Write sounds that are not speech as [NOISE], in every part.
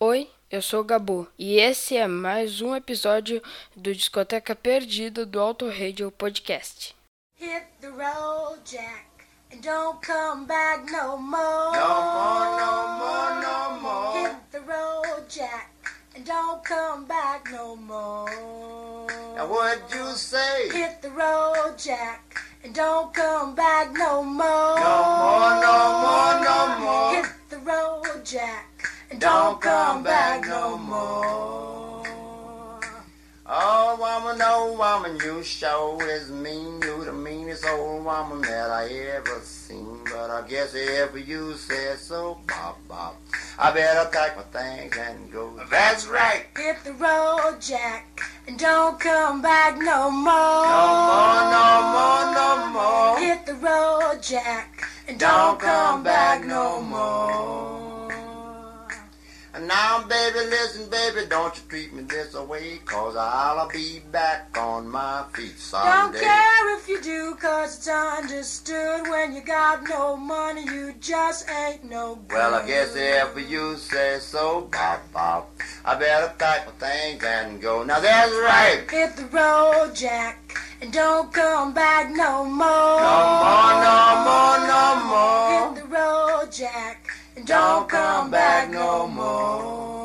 Oi, eu sou o Gabu e esse é mais um episódio do Discoteca Perdida do Auto Radio Podcast. Hit the road, Jack, and don't come back no more. No more, no more, no more. Hit the road, Jack, and don't come back no more. Now what you say? Hit the road, Jack, and don't come back no more. No more, no more, no more. Hit the road, Jack, and Don't come back no more. Oh, woman, oh, woman, you sure is mean. You the meanest old woman that I ever seen. But I guess if you said so, bop, bop, I better pack my things and go. That's right. Hit the road, Jack, and don't come back no more. No more, no more, no more. Hit the road, Jack, and Don't come back no more. Baby, listen, baby, don't you treat me this away, cause I'll be back on my feet someday. Don't care if you do, cause it's understood when you got no money, you just ain't no good. Well, I guess if you say so, bop, bop, I better pack my things and go. Now, that's right. Hit the road, Jack, and don't come back no more. No more, no more, no more. Hit the road, Jack, and don't come back no more.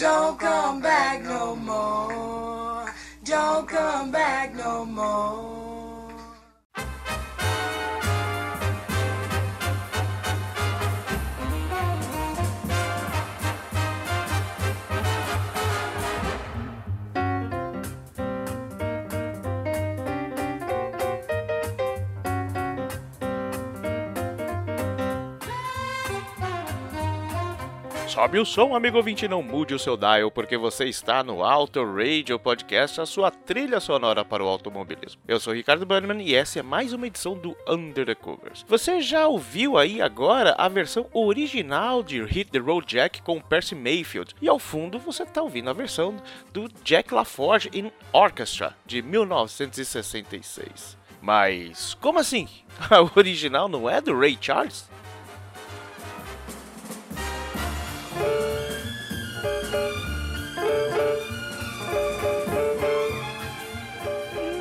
Don't come back no more. Don't come back no more. Sobe o som, amigo ouvinte, não mude o seu dial, porque você está no Auto Radio Podcast, a sua trilha sonora para o automobilismo. Eu sou Ricardo Bannerman e essa é mais uma edição do Under the Covers. Você já ouviu aí agora a versão original de Hit the Road Jack com Percy Mayfield, e ao fundo você está ouvindo a versão do Jack LaForge in Orchestra, de 1966. Mas como assim? [LAUGHS] A original não é do Ray Charles?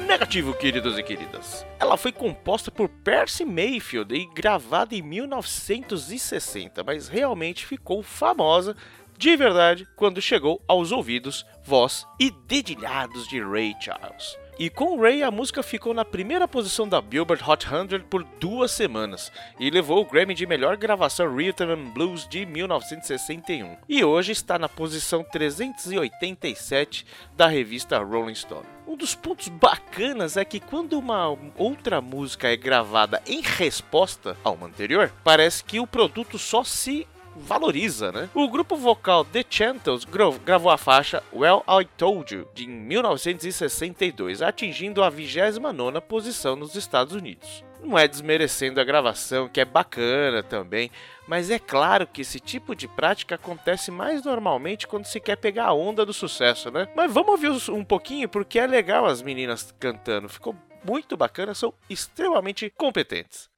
Negativo, queridos e queridas. Ela foi composta por Percy Mayfield e gravada em 1960, mas realmente ficou famosa de verdade quando chegou aos ouvidos, voz e dedilhados de Ray Charles. E com Ray, a música ficou na primeira posição da Billboard Hot 100 por duas semanas e levou o Grammy de melhor gravação Rhythm and Blues de 1961. E hoje está na posição 387 da revista Rolling Stone. Um dos pontos bacanas é que quando uma outra música é gravada em resposta a uma anterior, parece que o produto só se valoriza, né? O grupo vocal The Chantels gra- gravou a faixa Well I Told You de 1962, atingindo a 29ª posição nos Estados Unidos. Não é desmerecendo a gravação, que é bacana também, mas é claro que esse tipo de prática acontece mais normalmente quando se quer pegar a onda do sucesso, né? Mas vamos ouvir um pouquinho porque é legal as meninas cantando, ficou muito bacana, são extremamente competentes.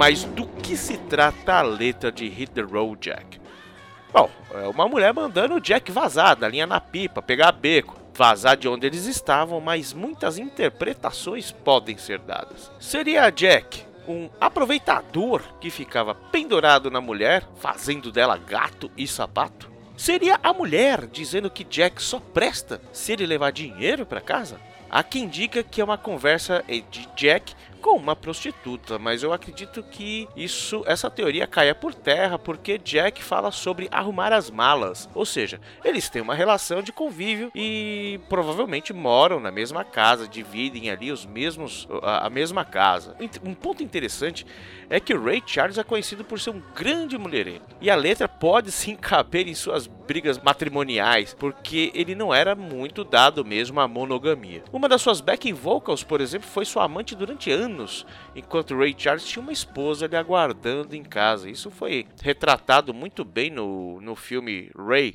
Mas do que se trata a letra de Hit the Road Jack? Bom, é uma mulher mandando o Jack vazar da linha na pipa, pegar beco, vazar de onde eles estavam, mas muitas interpretações podem ser dadas. Seria Jack um aproveitador que ficava pendurado na mulher, fazendo dela gato e sapato? Seria a mulher dizendo que Jack só presta se ele levar dinheiro para casa? Há quem diga que é uma conversa de Jack com uma prostituta, mas eu acredito que isso, essa teoria caia por terra porque Jack fala sobre arrumar as malas, ou seja, eles têm uma relação de convívio e provavelmente moram na mesma casa, dividem ali os mesmos a, mesma casa. Um ponto interessante é que Ray Charles é conhecido por ser um grande mulherengo e a letra pode sim caber em suas brigas matrimoniais, porque ele não era muito dado mesmo à monogamia. Uma das suas backing vocals, por exemplo, foi sua amante durante anos, enquanto Ray Charles tinha uma esposa lhe aguardando em casa. Isso foi retratado muito bem no, no filme Ray.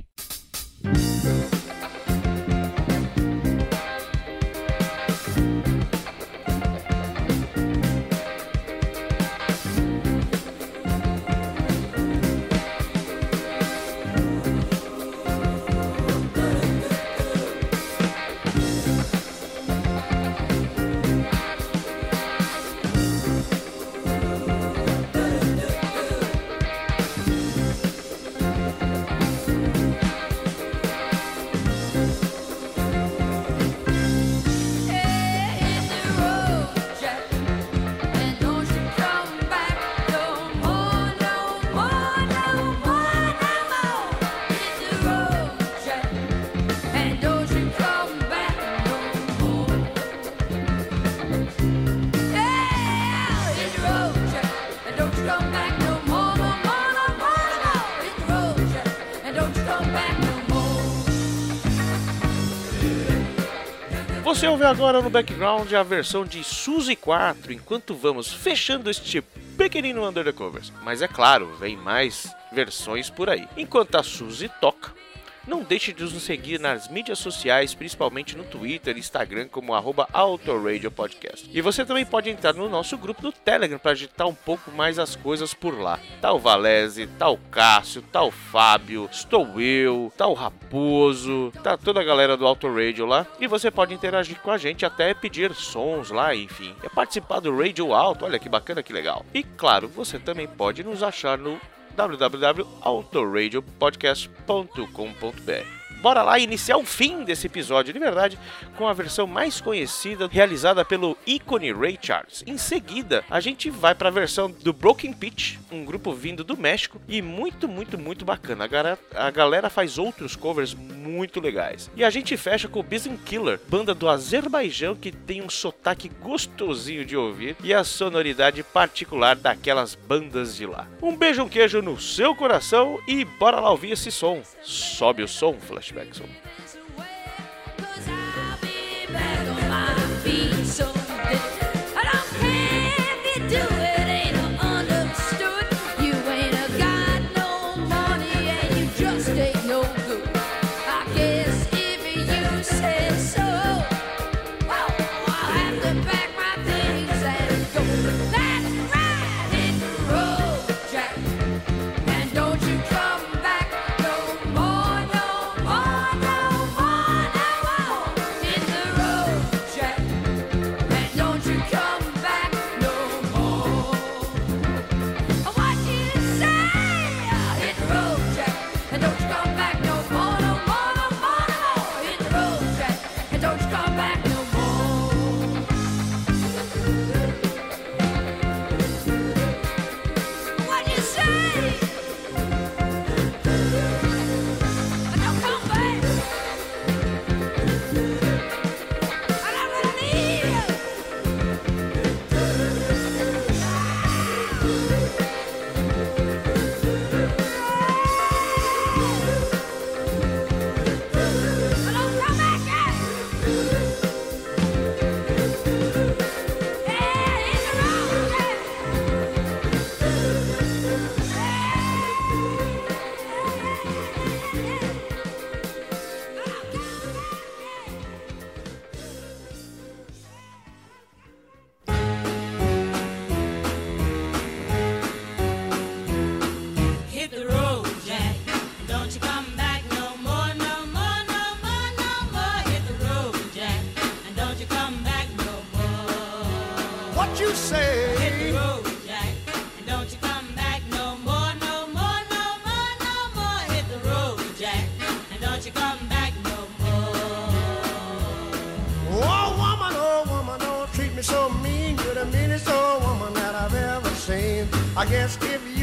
Você ouve agora no background a versão de Suzy 4, enquanto vamos fechando este pequenino Under the Covers. Mas é claro, vem mais versões por aí. Enquanto a Suzy toca, não deixe de nos seguir nas mídias sociais, principalmente no Twitter e Instagram, como arroba Podcast. E você também pode entrar no nosso grupo do Telegram para agitar um pouco mais as coisas por lá. O Valese, o Cássio, o Fábio, estou eu, o Raposo, tá toda a galera do Auto Radio lá. E você pode interagir com a gente até pedir sons lá, enfim. É participar do Radio Alto, olha que bacana, que legal. E claro, você também pode nos achar no www.autoradiopodcast.com.br. Bora lá iniciar o fim desse episódio de verdade com a versão mais conhecida realizada pelo ícone Ray Charles. Em seguida, a gente vai para a versão do Broken Pitch, um grupo vindo do México e muito, muito, muito bacana. A galera, a galera faz outros covers muito legais. E a gente fecha com o Bizin Killer, banda do Azerbaijão que tem um sotaque gostosinho de ouvir e a sonoridade particular daquelas bandas de lá. Um beijo, um queijo no seu coração e bora lá ouvir esse som. Sobe o som, Flashback Som. And don't come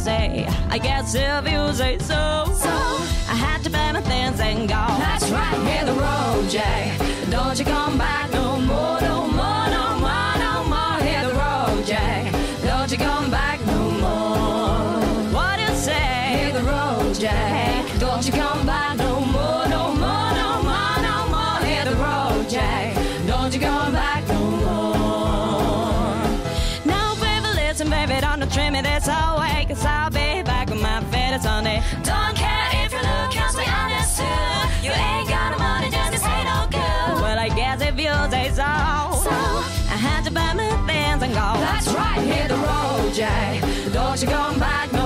say, I guess if you say so. So I had to pack my things and go. That's right, hit the road, Jay. Don't you come back no more, no more, no more, no more. Hit the road, Jay. Don't you come back no more. What do you say? Hit the road, Jay. Don't you come back no you gone back?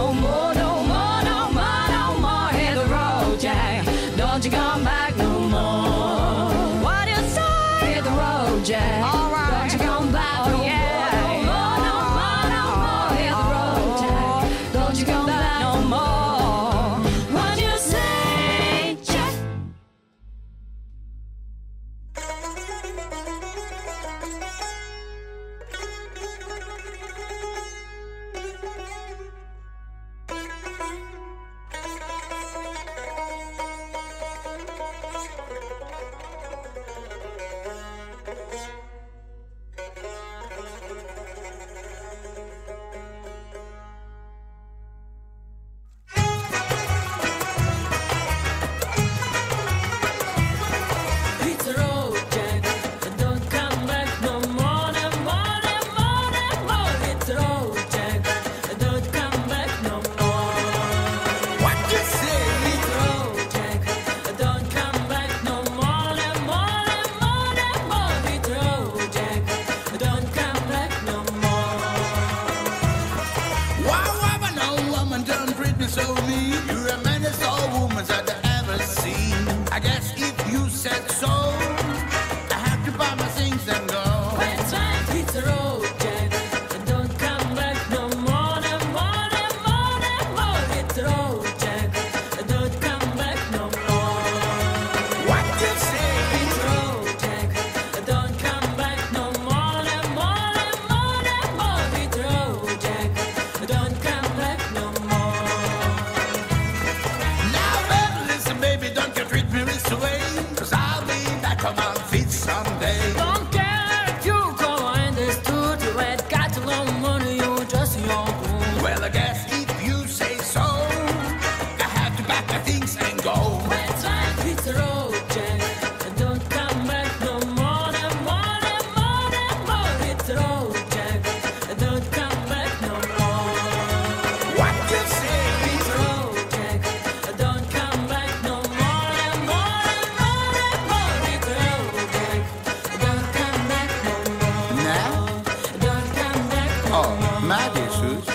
Oh, my dear shoes.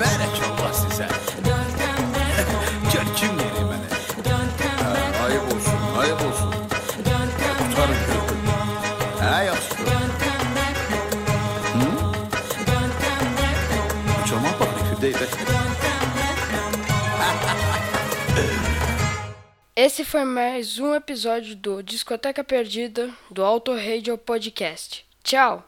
Better çok bastı sen. Can kim nereye bana? Ha, ayıp olsun, ayıp olsun. Tutarım köyü. Ha yapsın. Hı? Uçama bak, kürdey be. [LAUGHS] Esse foi mais um episódio do Discoteca Perdida do Auto Radio Podcast. Tchau!